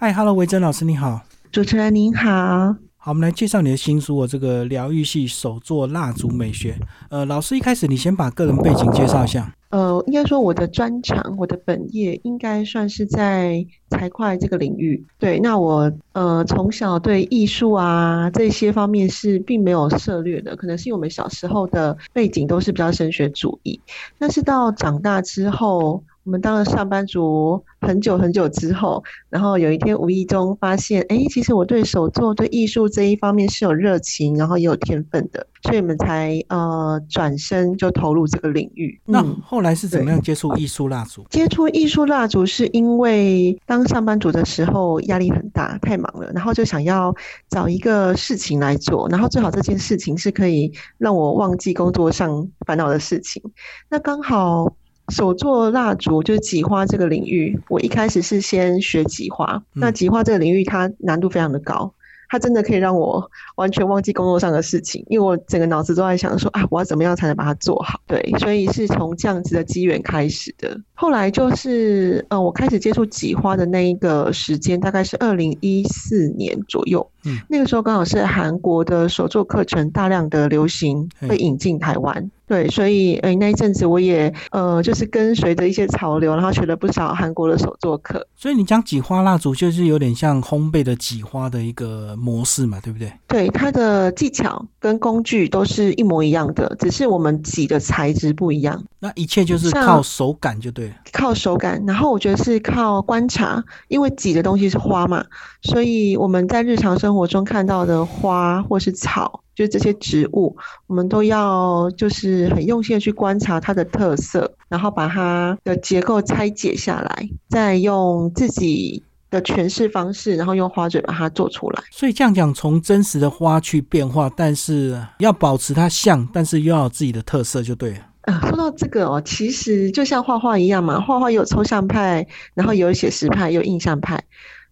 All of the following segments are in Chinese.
嗨，Hello，维珍老师，你好。主持人您好。好，我们来介绍你的新书哦，这个疗愈系手作蜡烛美学。呃，老师一开始你先把个人背景介绍一下。呃，应该说我的专长，我的本业应该算是在财会这个领域。对，那我呃从小对艺术啊这些方面是并没有涉略的，可能是因为我们小时候的背景都是比较升学主义。但是到长大之后。我们当了上班族很久很久之后，然后有一天无意中发现，哎，其实我对手作、对艺术这一方面是有热情，然后也有天分的，所以我们才呃转身就投入这个领域。那后来是怎么样接触艺术蜡烛？接触艺术蜡烛是因为当上班族的时候压力很大，太忙了，然后就想要找一个事情来做，然后最好这件事情是可以让我忘记工作上烦恼的事情。那刚好。手做蜡烛就是挤花这个领域，我一开始是先学挤花。那挤花这个领域，它难度非常的高。它真的可以让我完全忘记工作上的事情，因为我整个脑子都在想说啊，我要怎么样才能把它做好？对，所以是从这样子的机缘开始的。后来就是呃，我开始接触挤花的那一个时间，大概是二零一四年左右。嗯，那个时候刚好是韩国的手作课程大量的流行，被引进台湾。对，所以诶那一阵子我也呃就是跟随着一些潮流，然后学了不少韩国的手作课。所以你讲挤花蜡烛就是有点像烘焙的挤花的一个模式嘛，对不对？对，它的技巧跟工具都是一模一样的，只是我们挤的材质不一样。那一切就是靠手感就对了。靠手感，然后我觉得是靠观察，因为挤的东西是花嘛，所以我们在日常生活中看到的花或是草。就这些植物，我们都要就是很用心的去观察它的特色，然后把它的结构拆解下来，再用自己的诠释方式，然后用花嘴把它做出来。所以这样讲，从真实的花去变化，但是要保持它像，但是又要有自己的特色，就对了。啊，说到这个哦，其实就像画画一样嘛，画画有抽象派，然后有写实派，有印象派。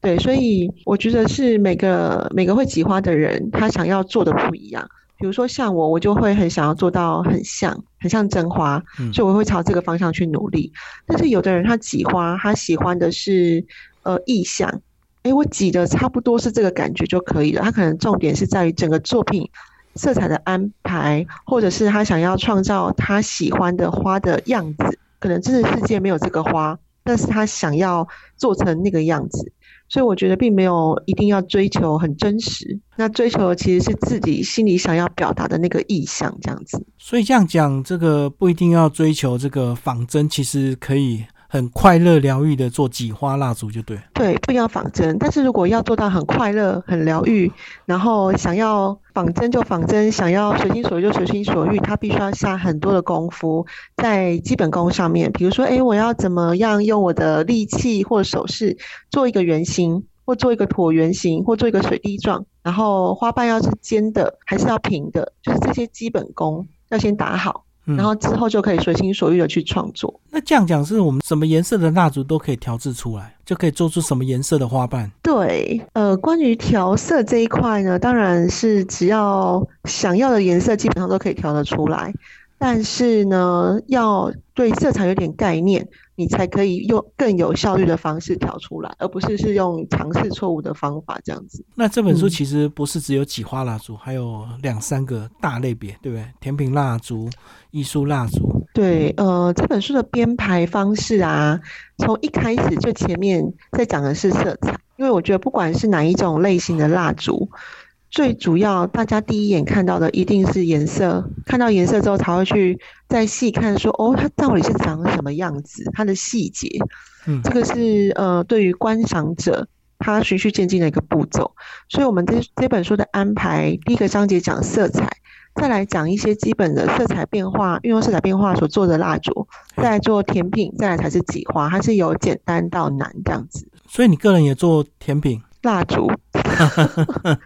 对，所以我觉得是每个每个会挤花的人，他想要做的不一样。比如说像我，我就会很想要做到很像，很像真花，所以我会朝这个方向去努力。但是有的人他挤花，他喜欢的是呃意象，诶，我挤的差不多是这个感觉就可以了。他可能重点是在于整个作品色彩的安排，或者是他想要创造他喜欢的花的样子。可能真的世界没有这个花，但是他想要做成那个样子。所以我觉得并没有一定要追求很真实，那追求的其实是自己心里想要表达的那个意向，这样子。所以这样讲，这个不一定要追求这个仿真，其实可以。很快乐疗愈的做几花蜡烛就对，对，不要仿真。但是如果要做到很快乐、很疗愈，然后想要仿真就仿真，想要随心所欲就随心所欲，他必须要下很多的功夫在基本功上面。比如说，哎，我要怎么样用我的力气或手势做一个圆形，或做一个椭圆形，或做一个水滴状，然后花瓣要是尖的还是要平的，就是这些基本功要先打好。然后之后就可以随心所欲的去创作。那这样讲，是我们什么颜色的蜡烛都可以调制出来，就可以做出什么颜色的花瓣？对，呃，关于调色这一块呢，当然是只要想要的颜色，基本上都可以调得出来。但是呢，要对色彩有点概念。你才可以用更有效率的方式调出来，而不是是用尝试错误的方法这样子。那这本书其实不是只有几花蜡烛，还有两三个大类别，对不对？甜品蜡烛、艺术蜡烛。对，呃，这本书的编排方式啊，从一开始就前面在讲的是色彩，因为我觉得不管是哪一种类型的蜡烛。最主要，大家第一眼看到的一定是颜色，看到颜色之后才会去再细看，说哦，它到底是长什么样子，它的细节。嗯，这个是呃，对于观赏者他循序渐进的一个步骤。所以，我们这这本书的安排，第一个章节讲色彩，再来讲一些基本的色彩变化，运用色彩变化所做的蜡烛，再来做甜品，再来才是挤花，它是由简单到难这样子。所以，你个人也做甜品蜡烛。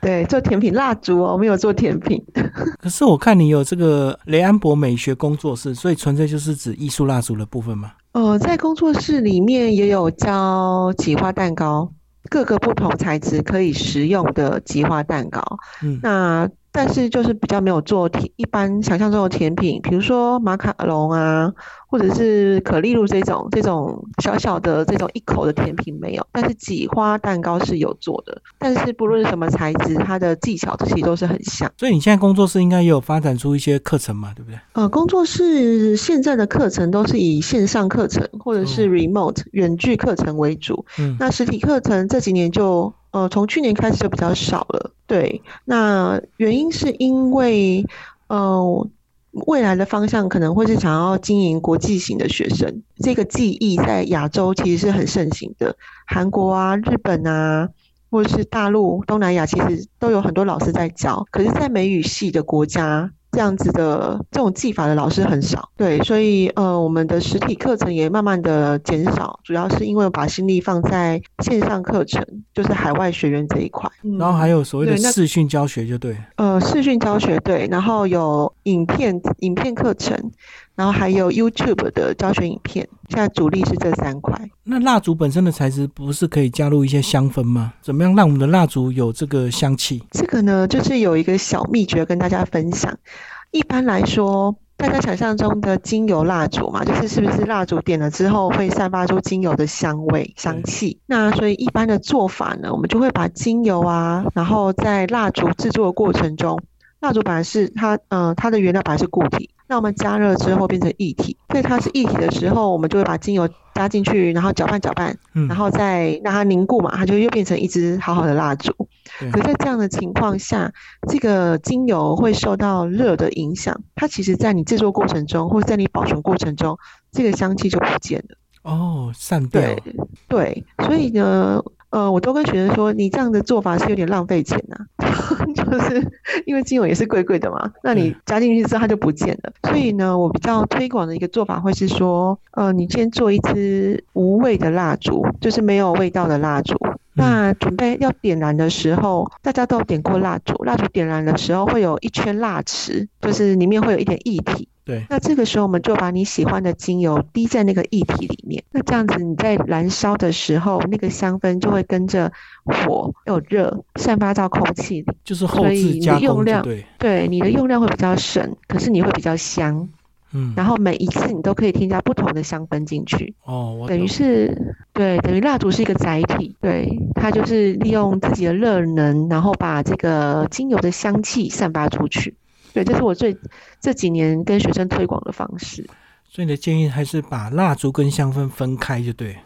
对，做甜品蜡烛哦，没有做甜品。可是我看你有这个雷安博美学工作室，所以纯粹就是指艺术蜡烛的部分吗？呃，在工作室里面也有教挤花蛋糕，各个不同材质可以食用的挤花蛋糕。嗯，那但是就是比较没有做甜，一般想象中的甜品，比如说马卡龙啊，或者是可丽露这种这种小小的这种一口的甜品没有，但是挤花蛋糕是有做的。但是不论什么材质，它的技巧其实都是很像。所以你现在工作室应该也有发展出一些课程嘛，对不对？呃，工作室现在的课程都是以线上课程或者是 remote 远距课程为主。嗯，那实体课程这几年就。呃，从去年开始就比较少了。对，那原因是因为，呃，未来的方向可能会是想要经营国际型的学生。这个技艺在亚洲其实是很盛行的，韩国啊、日本啊，或者是大陆、东南亚，其实都有很多老师在教。可是，在美语系的国家。这样子的这种技法的老师很少，对，所以呃，我们的实体课程也慢慢的减少，主要是因为把心力放在线上课程，就是海外学员这一块。然后还有所谓的视讯教学，就对。呃，视讯教学对，然后有影片影片课程，然后还有 YouTube 的教学影片，现在主力是这三块。那蜡烛本身的材质不是可以加入一些香氛吗？怎么样让我们的蜡烛有这个香气？这个呢，就是有一个小秘诀跟大家分享。一般来说，大家想象中的精油蜡烛嘛，就是是不是蜡烛点了之后会散发出精油的香味、香气？那所以一般的做法呢，我们就会把精油啊，然后在蜡烛制作的过程中，蜡烛本来是它，呃，它的原料本来是固体。那我们加热之后变成液体，所以它是液体的时候，我们就会把精油加进去，然后搅拌搅拌，然后再让它凝固嘛，它就又变成一支好好的蜡烛。可在这样的情况下，这个精油会受到热的影响，它其实在你制作过程中，或者在你保存过程中，这个香气就不见了。哦，散掉。对对，所以呢。呃，我都跟学生说，你这样的做法是有点浪费钱呐，就是因为精油也是贵贵的嘛，那你加进去之后它就不见了。所以呢，我比较推广的一个做法会是说，呃，你先做一支无味的蜡烛，就是没有味道的蜡烛。那准备要点燃的时候，大家都有点过蜡烛，蜡烛点燃的时候会有一圈蜡池，就是里面会有一点液体。对，那这个时候我们就把你喜欢的精油滴在那个液体里面，那这样子你在燃烧的时候，那个香氛就会跟着火有热散发到空气里，就是后置加工对，对，你的用量会比较省，可是你会比较香，嗯，然后每一次你都可以添加不同的香氛进去，哦，等于是对，等于蜡烛是一个载体，对，它就是利用自己的热能，然后把这个精油的香气散发出去。对，这是我最这几年跟学生推广的方式。所以你的建议还是把蜡烛跟香氛分开就对，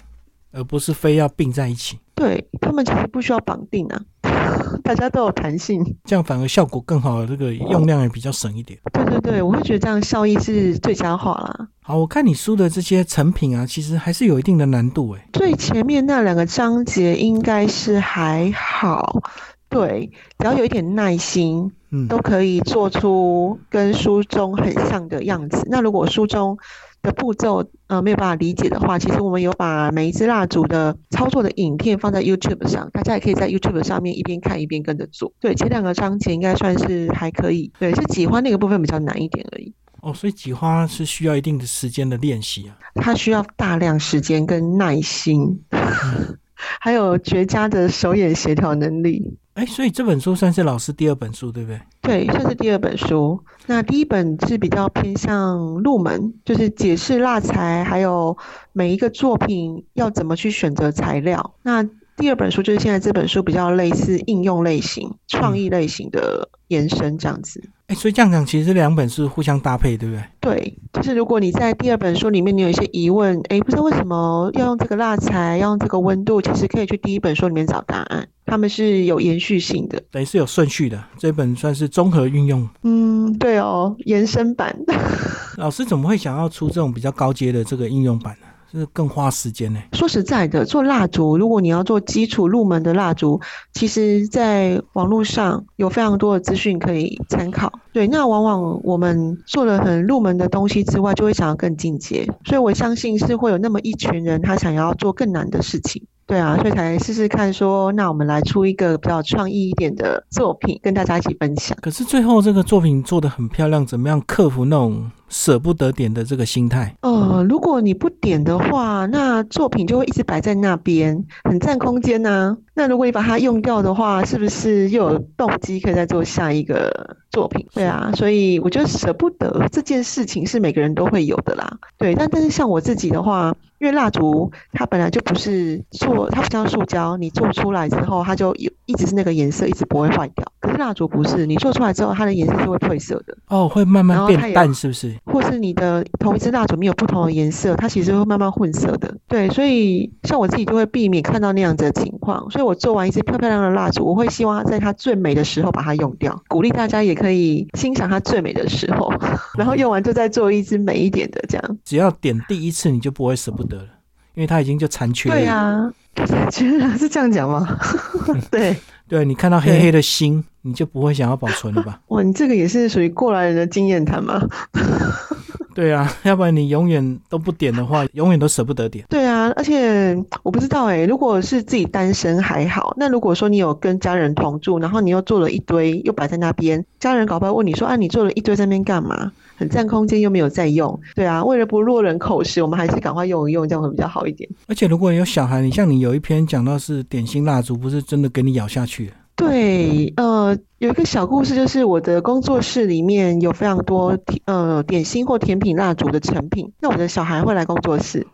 而不是非要并在一起。对他们其实不需要绑定啊，大家都有弹性，这样反而效果更好，这个用量也比较省一点。对对对，我会觉得这样效益是最佳化啦。好，我看你书的这些成品啊，其实还是有一定的难度诶。最前面那两个章节应该是还好。对，只要有一点耐心，嗯，都可以做出跟书中很像的样子。那如果书中的步骤呃没有办法理解的话，其实我们有把每一支蜡烛的操作的影片放在 YouTube 上，大家也可以在 YouTube 上面一边看一边跟着做。对，前两个章节应该算是还可以。对，是挤花那个部分比较难一点而已。哦，所以挤花是需要一定的时间的练习啊。它需要大量时间跟耐心，还有绝佳的手眼协调能力。哎，所以这本书算是老师第二本书，对不对？对，算是第二本书。那第一本是比较偏向入门，就是解释蜡材，还有每一个作品要怎么去选择材料。那第二本书就是现在这本书比较类似应用类型、创意类型的延伸这样子。哎，所以这样讲，其实两本是互相搭配，对不对？对，就是如果你在第二本书里面你有一些疑问，哎，不知道为什么要用这个蜡材，要用这个温度，其实可以去第一本书里面找答案，他们是有延续性的，等于是有顺序的。这本算是综合运用。嗯，对哦，延伸版。老师怎么会想要出这种比较高阶的这个应用版呢？是更花时间呢。说实在的，做蜡烛，如果你要做基础入门的蜡烛，其实在网络上有非常多的资讯可以参考。对，那往往我们做了很入门的东西之外，就会想要更进阶。所以我相信是会有那么一群人，他想要做更难的事情。对啊，所以才试试看，说那我们来出一个比较创意一点的作品，跟大家一起分享。可是最后这个作品做的很漂亮，怎么样克服那种舍不得点的这个心态？呃，如果你不点的话，那作品就会一直摆在那边，很占空间呐、那如果你把它用掉的话，是不是又有动机可以再做下一个作品？对啊，所以我觉得舍不得这件事情是每个人都会有的啦。对，但但是像我自己的话，因为蜡烛它本来就不是做，它不像塑胶，你做出来之后它就有一直是那个颜色，一直不会坏掉。可是蜡烛不是，你做出来之后它的颜色是会褪色的。哦，会慢慢变淡，是不是？或是你的同一支蜡烛没有不同的颜色，它其实会慢慢混色的。对，所以像我自己就会避免看到那样子的情况，所以我做完一支漂漂亮亮的蜡烛，我会希望它在它最美的时候把它用掉，鼓励大家也可以欣赏它最美的时候，然后用完就再做一支美一点的这样。只要点第一次，你就不会舍不得了，因为它已经就残缺了。对啊，残缺了是这样讲吗？对，对你看到黑黑的心，你就不会想要保存了吧？哇，你这个也是属于过来人的经验谈吗？对啊，要不然你永远都不点的话，永远都舍不得点。对啊，而且我不知道哎、如果是自己单身还好，那如果说你有跟家人同住，然后你又做了一堆，又摆在那边，家人搞不好问你说啊，你做了一堆在那边干嘛？很占空间又没有在用，对啊，为了不落人口实，我们还是赶快用一用，这样会比较好一点。而且如果有小孩，你像你有一篇讲到是点心蜡烛，不是真的给你咬下去了。对，呃，有一个小故事，就是我的工作室里面有非常多甜呃点心或甜品蜡烛的成品，那我的小孩会来工作室，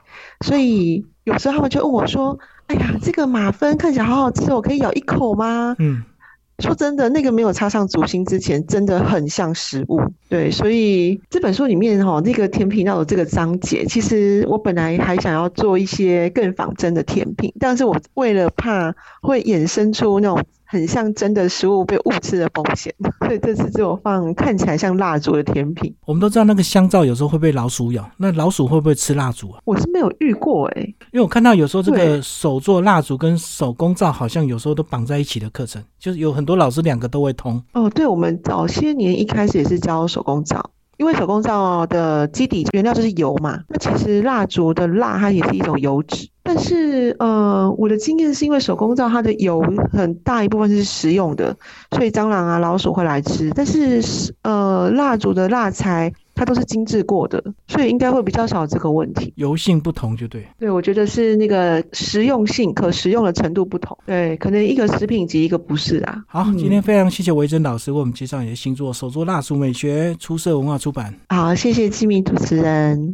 所以有时候他们就问我说：“哎呀，这个马芬看起来好好吃哦，我可以咬一口吗？”嗯，说真的，那个没有插上竹心之前，真的很像食物。对，所以这本书里面哈、那个甜品要有这个章节，其实我本来还想要做一些更仿真的甜品，但是我为了怕会衍生出那种很像真的食物被误吃的风险，所以这次只有放看起来像蜡烛的甜品。我们都知道那个香皂有时候会被老鼠咬，那老鼠会不会吃蜡烛啊？我是没有遇过诶、因为我看到有时候这个手做蜡烛跟手工皂好像有时候都绑在一起的课程，就是有很多老师两个都会通。哦，对，我们早些年一开始也是教手工皂，因为手工皂的基底原料就是油嘛。那其实蜡烛的蜡它也是一种油脂，但是呃，我的经验是因为手工皂它的油很大一部分是食用的，所以蟑螂啊、老鼠会来吃。但是呃，蜡烛的蜡材它都是精致过的，所以应该会比较少这个问题。油性不同就对。对，我觉得是那个实用性、可食用的程度不同。对，可能一个食品级，一个不是啊。好，嗯今天非常谢谢维珍老师为我们介绍你的新作《手作蜡烛美学》，出色文化出版。好，谢谢机密主持人。